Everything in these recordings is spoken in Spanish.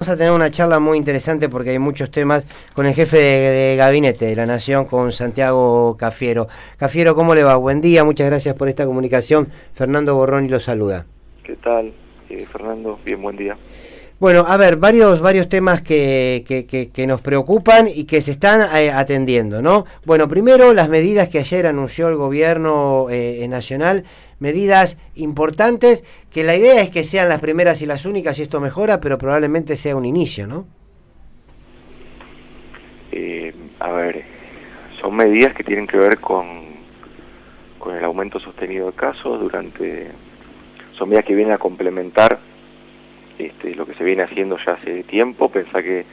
Vamos a tener una charla muy interesante porque hay muchos temas con el jefe de, gabinete de la Nación, con Santiago Cafiero. Cafiero, ¿cómo le va? Buen día, muchas gracias por esta comunicación. Fernando Borrón y lo saluda. ¿Qué tal, eh, Fernando? Bien, buen día. Bueno, a ver, varios, varios temas que, que, nos preocupan y que se están eh, atendiendo, ¿no? Bueno, primero, las medidas que ayer anunció el gobierno eh, nacional medidas importantes que la idea es que sean las primeras y las únicas y esto mejora, pero probablemente sea un inicio, ¿no? Eh, a ver, son medidas que tienen que ver con, con el aumento sostenido de casos durante... Son medidas que vienen a complementar este, lo que se viene haciendo ya hace tiempo. Pensá que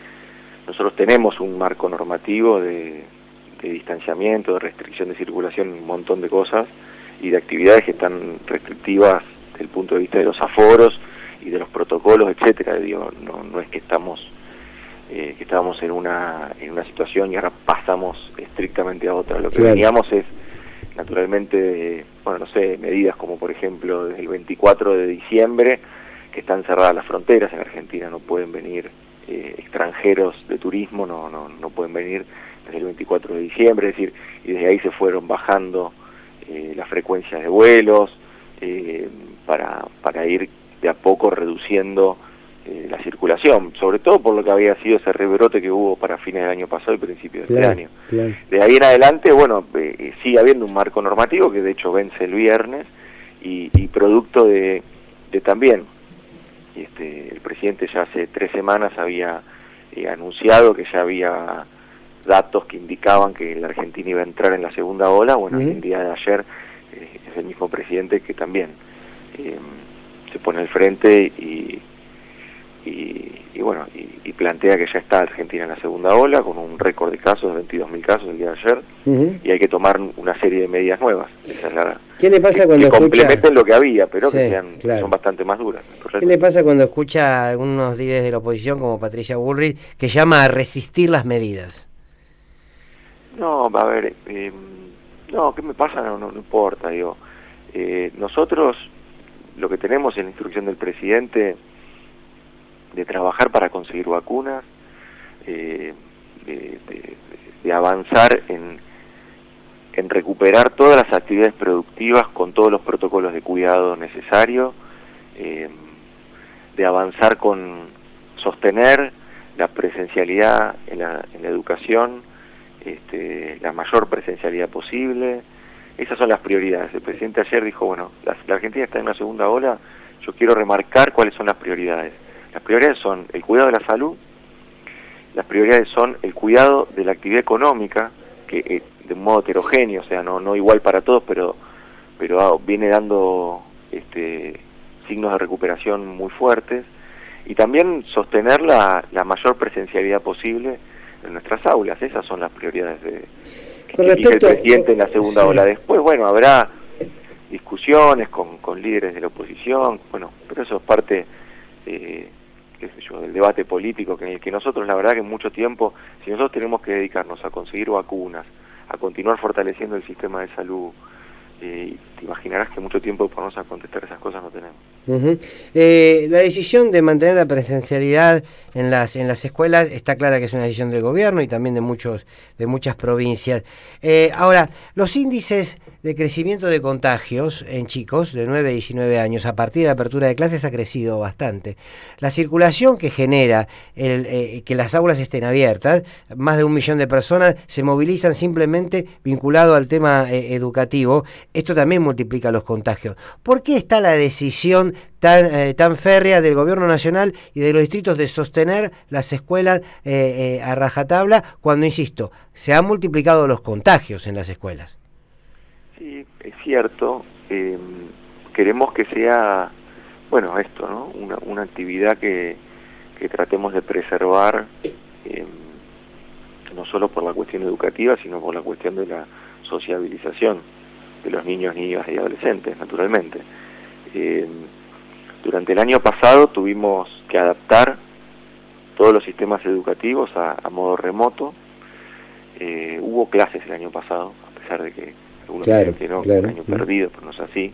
nosotros tenemos un marco normativo de, de distanciamiento, de restricción de circulación, un montón de cosas y de actividades que están restrictivas desde el punto de vista de los aforos y de los protocolos, etcétera. Digo, no, no es que estamos eh, que estábamos en una en una situación y ahora pasamos estrictamente a otra. Lo que veníamos es naturalmente, bueno, no sé, medidas como por ejemplo desde el 24 de diciembre que están cerradas las fronteras en Argentina, no pueden venir eh, extranjeros de turismo, no, no, no pueden venir desde el 24 de diciembre, es decir, y desde ahí se fueron bajando eh, la frecuencia de vuelos, eh, para, para ir de a poco reduciendo eh, la circulación, sobre todo por lo que había sido ese rebrote que hubo para fines del año pasado y principios de este año. De ahí en adelante, bueno, sigue habiendo un marco normativo que de hecho vence el viernes y, producto de, de también, este, el presidente ya hace tres semanas había anunciado que ya había datos que indicaban que la Argentina iba a entrar en la segunda ola, bueno, el día de ayer eh, es el mismo presidente que también eh, se pone al frente y, y, bueno, y, plantea que ya está Argentina en la segunda ola, con un récord de casos, de 22.000 casos el día de ayer, y hay que tomar una serie de medidas nuevas. ¿Qué le pasa cuando que complementen lo que había, pero que sean, son bastante más duras. ¿Qué le pasa cuando escucha a algunos líderes de la oposición, como Patricia Bullrich, que llama a resistir las medidas? No, a ver, eh, no, ¿qué me pasa? No, no, importa, digo. Eh, nosotros lo que tenemos en la instrucción del presidente de trabajar para conseguir vacunas, eh, de, de, avanzar en, en recuperar todas las actividades productivas con todos los protocolos de cuidado necesarios, eh, de avanzar con sostener la presencialidad en la, en la educación, este, la mayor presencialidad posible. Esas son las prioridades. El presidente ayer dijo, bueno, la, Argentina está en una segunda ola, yo quiero remarcar cuáles son las prioridades. Las prioridades son el cuidado de la salud, las prioridades son el cuidado de la actividad económica, que eh, de un modo heterogéneo, o sea, no, no igual para todos, pero, pero ah, viene dando este, signos de recuperación muy fuertes, y también sostener la, la mayor presencialidad posible en nuestras aulas. Esas son las prioridades de, que el presidente en la segunda ola. Después, bueno, habrá discusiones con, con líderes de la oposición, bueno, pero eso es parte, eh, qué sé yo, del debate político que en el que nosotros, la verdad que mucho tiempo, si nosotros tenemos que dedicarnos a conseguir vacunas, a continuar fortaleciendo el sistema de salud, eh, te imaginarás que mucho tiempo para a contestar esas cosas no tenemos. Eh, la decisión de mantener la presencialidad en las en las escuelas está clara que es una decisión del gobierno y también de muchos de muchas provincias. Eh, ahora, los índices de crecimiento de contagios en chicos de 9 a 19 años a partir de la apertura de clases ha crecido bastante. La circulación que genera el, que las aulas estén abiertas, más de un millón de personas se movilizan simplemente vinculado al tema educativo esto también multiplica los contagios. ¿Por qué está la decisión tan, eh, tan férrea del gobierno nacional y de los distritos de sostener las escuelas eh, eh, a rajatabla cuando, insisto, se han multiplicado los contagios en las escuelas? Sí, es cierto. Em, queremos que sea, bueno, esto, ¿no? Una, una actividad que, que tratemos de preservar em, no solo por la cuestión educativa, sino por la cuestión de la sociabilización de los niños, niñas y adolescentes, naturalmente. Eh, durante el año pasado tuvimos que adaptar todos los sistemas educativos a, modo remoto. Eh, hubo clases el año pasado, a pesar de que algunos claro, que no, un año perdido, pero no es así.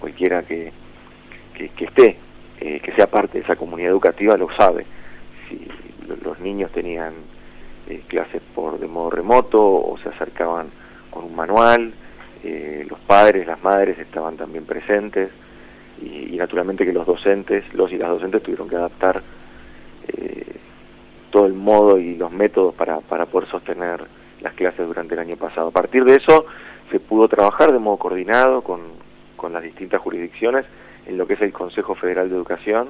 Cualquiera que, que, esté, eh, que sea parte de esa comunidad educativa lo sabe. Si, niños tenían eh, clases por de modo remoto o se acercaban con un manual, eh, los padres, las madres estaban también presentes y, naturalmente que los docentes, los y las docentes tuvieron que adaptar eh, todo el modo y los métodos para, para poder sostener las clases durante el año pasado. A partir de eso se pudo trabajar de modo coordinado con, con las distintas jurisdicciones en lo que es el Consejo Federal de Educación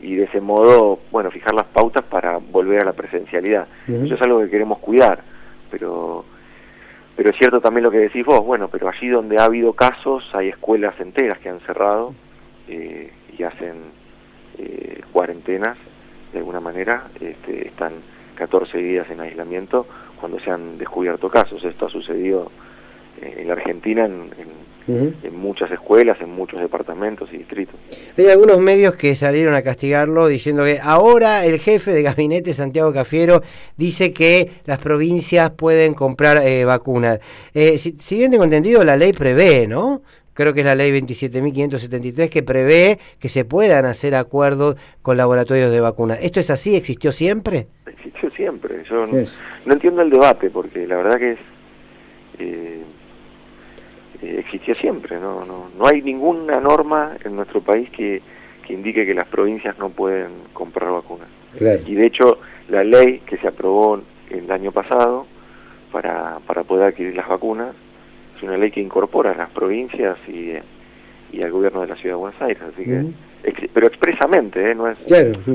y de ese modo, bueno, fijar las pautas para volver a la presencialidad. Eso es algo que queremos cuidar, pero pero es cierto también lo que decís vos, bueno, pero allí donde ha habido casos hay escuelas enteras que han cerrado eh, y hacen eh, cuarentenas de alguna manera, este, están 14 días en aislamiento cuando se han descubierto casos. Esto ha sucedido eh, en la Argentina en, muchas escuelas, en muchos departamentos y distritos. Hay algunos medios que salieron a castigarlo diciendo que ahora el jefe de gabinete, Santiago Cafiero, dice que las provincias pueden comprar eh, vacunas. Eh, si, bien tengo entendido, la ley prevé, ¿no? creo que es la ley 27.573 que prevé que se puedan hacer acuerdos con laboratorios de vacunas. ¿Esto es así? ¿Existió siempre? Existió siempre. Yo no, entiendo el debate porque la verdad que es... Eh, eh, existió siempre. ¿no? No, no hay ninguna norma en nuestro país que, que indique que las provincias no pueden comprar vacunas. Y de hecho, la ley que se aprobó el año pasado para, para poder adquirir las vacunas es una ley que incorpora a las provincias y, y al gobierno de la ciudad de Buenos Aires. Así que, pero expresamente, ¿eh? no es.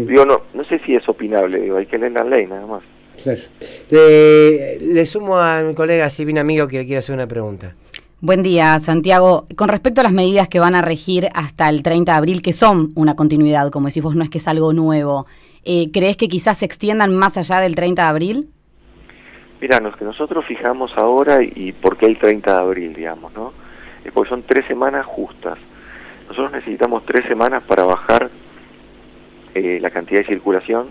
Digo, no, no sé si es opinable, digo, hay que leer la ley nada más. Le, le sumo a mi colega Silvina Amigo que le quiere hacer una pregunta. Buen día, Santiago. Con respecto a las medidas que van a regir hasta el 30 de abril, que son una continuidad, como decís vos, no es que es algo nuevo, eh, ¿crees que quizás se extiendan más allá del 30 de abril? Mira, los que nosotros fijamos ahora y por qué el 30 de abril, digamos, ¿no? Es porque son tres semanas justas. Nosotros necesitamos tres semanas para bajar eh, la cantidad de circulación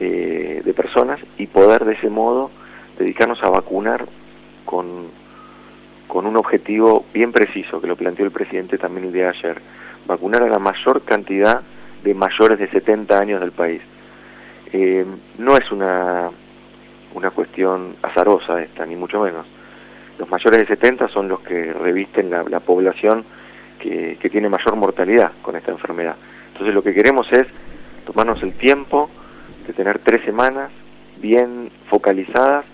eh, de personas y poder de ese modo dedicarnos a vacunar con con un objetivo bien preciso que lo planteó el presidente también el día de ayer, vacunar a la mayor cantidad de mayores de 70 años del país. Eh, no es una, una cuestión azarosa esta, ni mucho menos. Los mayores de 70 son los que revisten la, población que, que tiene mayor mortalidad con esta enfermedad. Entonces lo que queremos es tomarnos el tiempo de tener tres semanas bien focalizadas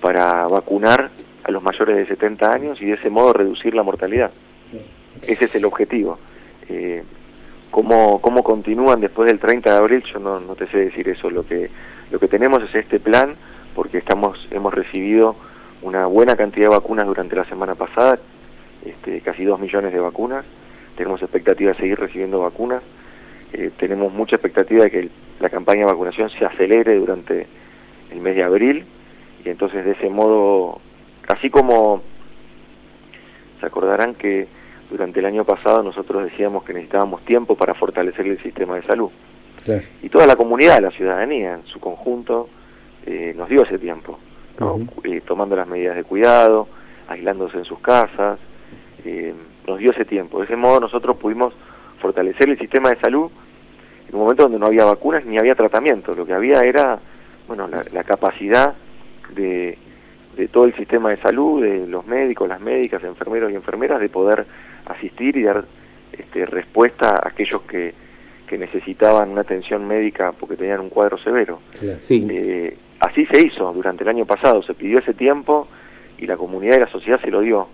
para vacunar a los mayores de 70 años y de ese modo reducir la mortalidad. Ese es el objetivo. Eh, ¿cómo, ¿Cómo continúan después del 30 de abril? Yo no, no te sé decir eso. Lo que, lo que tenemos es este plan porque estamos hemos recibido una buena cantidad de vacunas durante la semana pasada, este, casi 2 millones de vacunas. Tenemos expectativa de seguir recibiendo vacunas. Eh, tenemos mucha expectativa de que la campaña de vacunación se acelere durante el mes de abril y entonces de ese modo Así como se acordarán que durante el año pasado nosotros decíamos que necesitábamos tiempo para fortalecer el sistema de salud. Y toda la comunidad, la ciudadanía en su conjunto, eh, nos dio ese tiempo, eh, tomando las medidas de cuidado, aislándose en sus casas, eh, nos dio ese tiempo. De ese modo nosotros pudimos fortalecer el sistema de salud en un momento donde no había vacunas ni había tratamiento. Lo que había era bueno la capacidad de de todo el sistema de salud, de los médicos, las médicas, enfermeros y enfermeras, de poder asistir y dar este, respuesta a aquellos que, que necesitaban una atención médica porque tenían un cuadro severo. Sí. Eh, así se hizo durante el año pasado, se pidió ese tiempo y la comunidad y la sociedad se lo dio.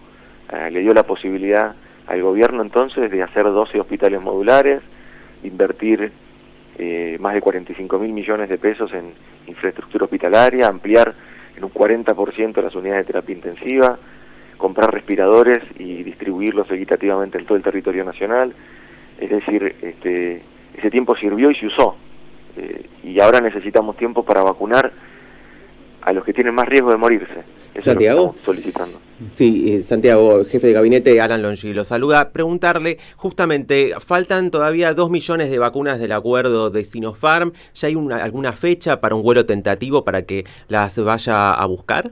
Eh, le dio la posibilidad al gobierno entonces de hacer 12 hospitales modulares, invertir eh, más de 45 mil millones de pesos en infraestructura hospitalaria, ampliar en un 40% las unidades de terapia intensiva, comprar respiradores y distribuirlos equitativamente en todo el territorio nacional. Es decir, este, ese tiempo sirvió y se usó. Eh, y ahora necesitamos tiempo para vacunar a los que tienen más riesgo de morirse. Santiago. solicitando. Sí, eh, Santiago, jefe de gabinete, Alan Longi, lo saluda. Preguntarle, justamente, faltan todavía dos millones de vacunas del acuerdo de Sinopharm. ¿Ya hay una, alguna fecha para un vuelo tentativo para que las vaya a buscar?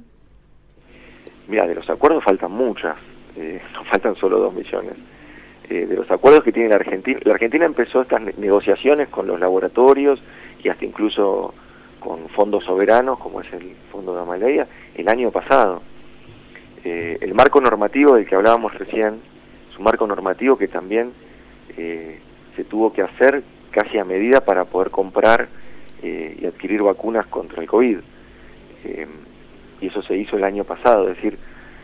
Mira, de los acuerdos faltan muchas, eh, no faltan solo dos millones. Eh, de los acuerdos que tiene la Argentina, la Argentina empezó estas negociaciones con los laboratorios y hasta incluso con fondos soberanos, como es el Fondo de Amaleya, el año pasado. Eh, el marco normativo del que hablábamos recién es un marco normativo que también eh, se tuvo que hacer casi a medida para poder comprar eh, y adquirir vacunas contra el COVID. y eso se hizo el año pasado, es decir,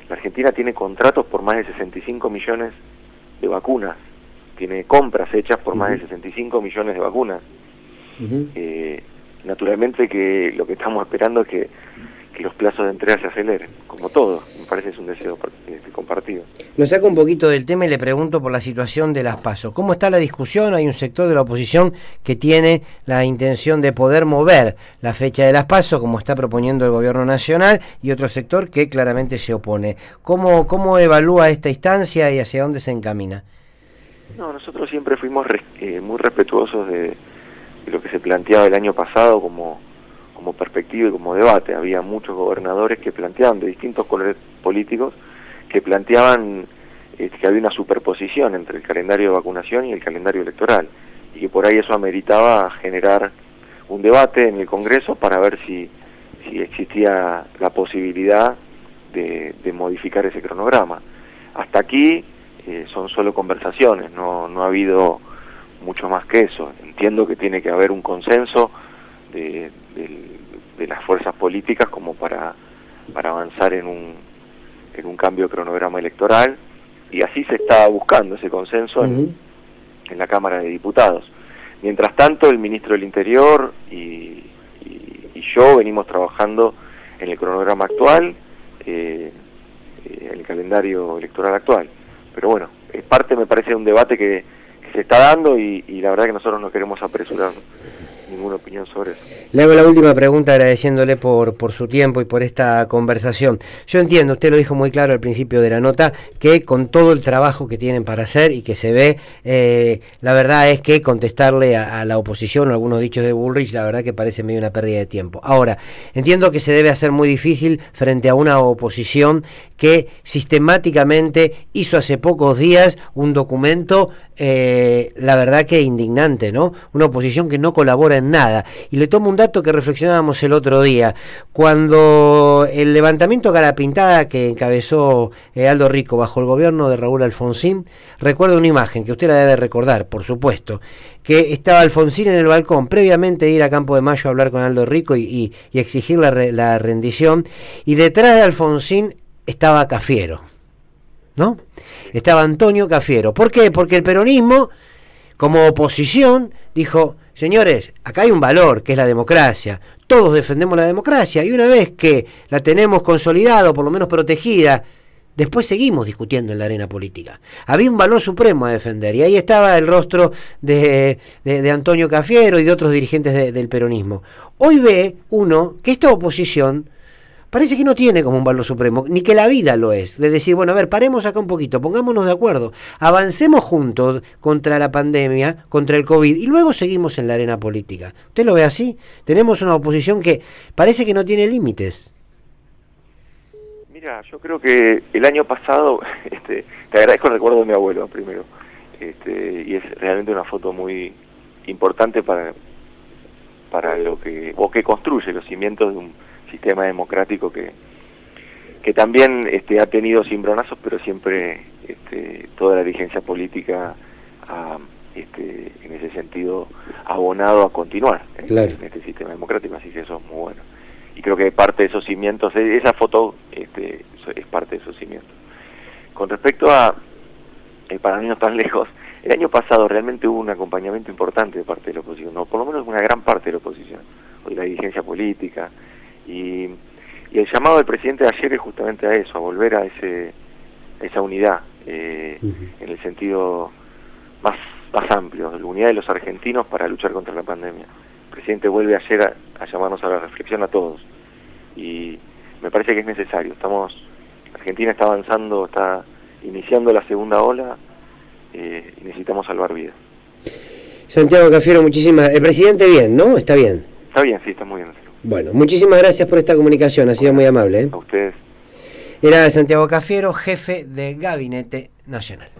la Argentina tiene contratos por más de 65 millones de vacunas, tiene compras hechas por más de 65 millones de vacunas. Naturalmente que lo que estamos esperando es que que los plazos de entrega se aceleren, como todo, me parece es un deseo compartido. Lo saco un poquito del tema y le pregunto por la situación de las PASO. ¿Cómo está la discusión? Hay un sector de la oposición que tiene la intención de poder mover la fecha de las PASO, como está proponiendo el gobierno nacional, y otro sector que claramente se opone. ¿Cómo, cómo evalúa esta instancia y hacia dónde se encamina? No, nosotros siempre fuimos eh, muy respetuosos de lo que se planteaba el año pasado como como perspectiva y como debate. Había muchos gobernadores que planteaban, de distintos colores políticos, que planteaban este, que había una superposición entre el calendario de vacunación y el calendario electoral, y que por ahí eso ameritaba generar un debate en el Congreso para ver si, si existía la posibilidad de, modificar ese cronograma. Hasta aquí eh, son solo conversaciones, no, no ha habido mucho más que eso. Entiendo que tiene que haber un consenso de, de, las fuerzas políticas como para, para avanzar en un, en un cambio de cronograma electoral y así se está buscando ese consenso en, en, la Cámara de Diputados. Mientras tanto, el ministro del Interior y, y, yo venimos trabajando en el cronograma actual, eh, eh, en el calendario electoral actual. Pero bueno, es parte, me parece, de un debate que se está dando y, y la verdad que nosotros no queremos apresurar ninguna opinión sobre eso. Le hago la última pregunta agradeciéndole por, su tiempo y por esta conversación. Yo entiendo, usted lo dijo muy claro al principio de la nota, que con todo el trabajo que tienen para hacer y que se ve, eh, la verdad es que contestarle a, la oposición o algunos dichos de Bullrich, la verdad que parece medio una pérdida de tiempo. Ahora, entiendo que se debe hacer muy difícil frente a una oposición que sistemáticamente hizo hace pocos días un documento, eh, la verdad que indignante, ¿no? Una oposición que no colabora en nada. Y le tomo un dato que reflexionábamos el otro día. Cuando el levantamiento cara pintada que encabezó Aldo Rico bajo el gobierno de Raúl Alfonsín, recuerdo una imagen que usted la debe recordar, por supuesto, que estaba Alfonsín en el balcón, previamente ir a Campo de Mayo a hablar con Aldo Rico y, exigir la, la rendición, y detrás de Alfonsín estaba Cafiero. ¿No? Estaba Antonio Cafiero. ¿Por qué? Porque el peronismo, como oposición, dijo, Señores, acá hay un valor que es la democracia. Todos defendemos la democracia y una vez que la tenemos consolidada o por lo menos protegida, después seguimos discutiendo en la arena política. Había un valor supremo a defender y ahí estaba el rostro de, Antonio Cafiero y de otros dirigentes del peronismo. Hoy ve uno que esta oposición parece que no tiene como un valor supremo, ni que la vida lo es. De decir, bueno, a ver, paremos acá un poquito, pongámonos de acuerdo, avancemos juntos contra la pandemia, contra el COVID, y luego seguimos en la arena política. ¿Usted lo ve así? Tenemos una oposición que parece que no tiene límites. Mira, yo creo que el año pasado, este, te agradezco el recuerdo de mi abuelo primero, este, y es realmente una foto muy importante para, para lo que, o que construye los cimientos de un sistema democrático que, que también este, ha tenido cimbronazos, pero siempre este, toda la dirigencia política ha, este, en ese sentido, abonado a continuar en, este sistema democrático, así que eso es muy bueno. Y creo que parte de esos cimientos, e, esa foto este, es parte de esos cimientos. Con respecto a, eh, para no tan lejos, el año pasado realmente hubo un acompañamiento importante de parte de la oposición, o por lo menos una gran parte de la oposición, o de la dirigencia política, y, el llamado del presidente de ayer es justamente a eso, a volver a ese esa unidad, eh, en el sentido más, más amplio, la unidad de los argentinos para luchar contra la pandemia. El presidente vuelve ayer a, llamarnos a la reflexión a todos y me parece que es necesario. Estamos, Argentina está avanzando, está iniciando la segunda ola eh, y necesitamos salvar vidas. Santiago Cafiero, muchísimas. El presidente bien, ¿no? Está bien. Está bien, sí, está muy bien. Bueno, muchísimas gracias por esta comunicación, ha sido muy amable. ¿eh? A ustedes. Era Santiago Cafiero, jefe de Gabinete Nacional.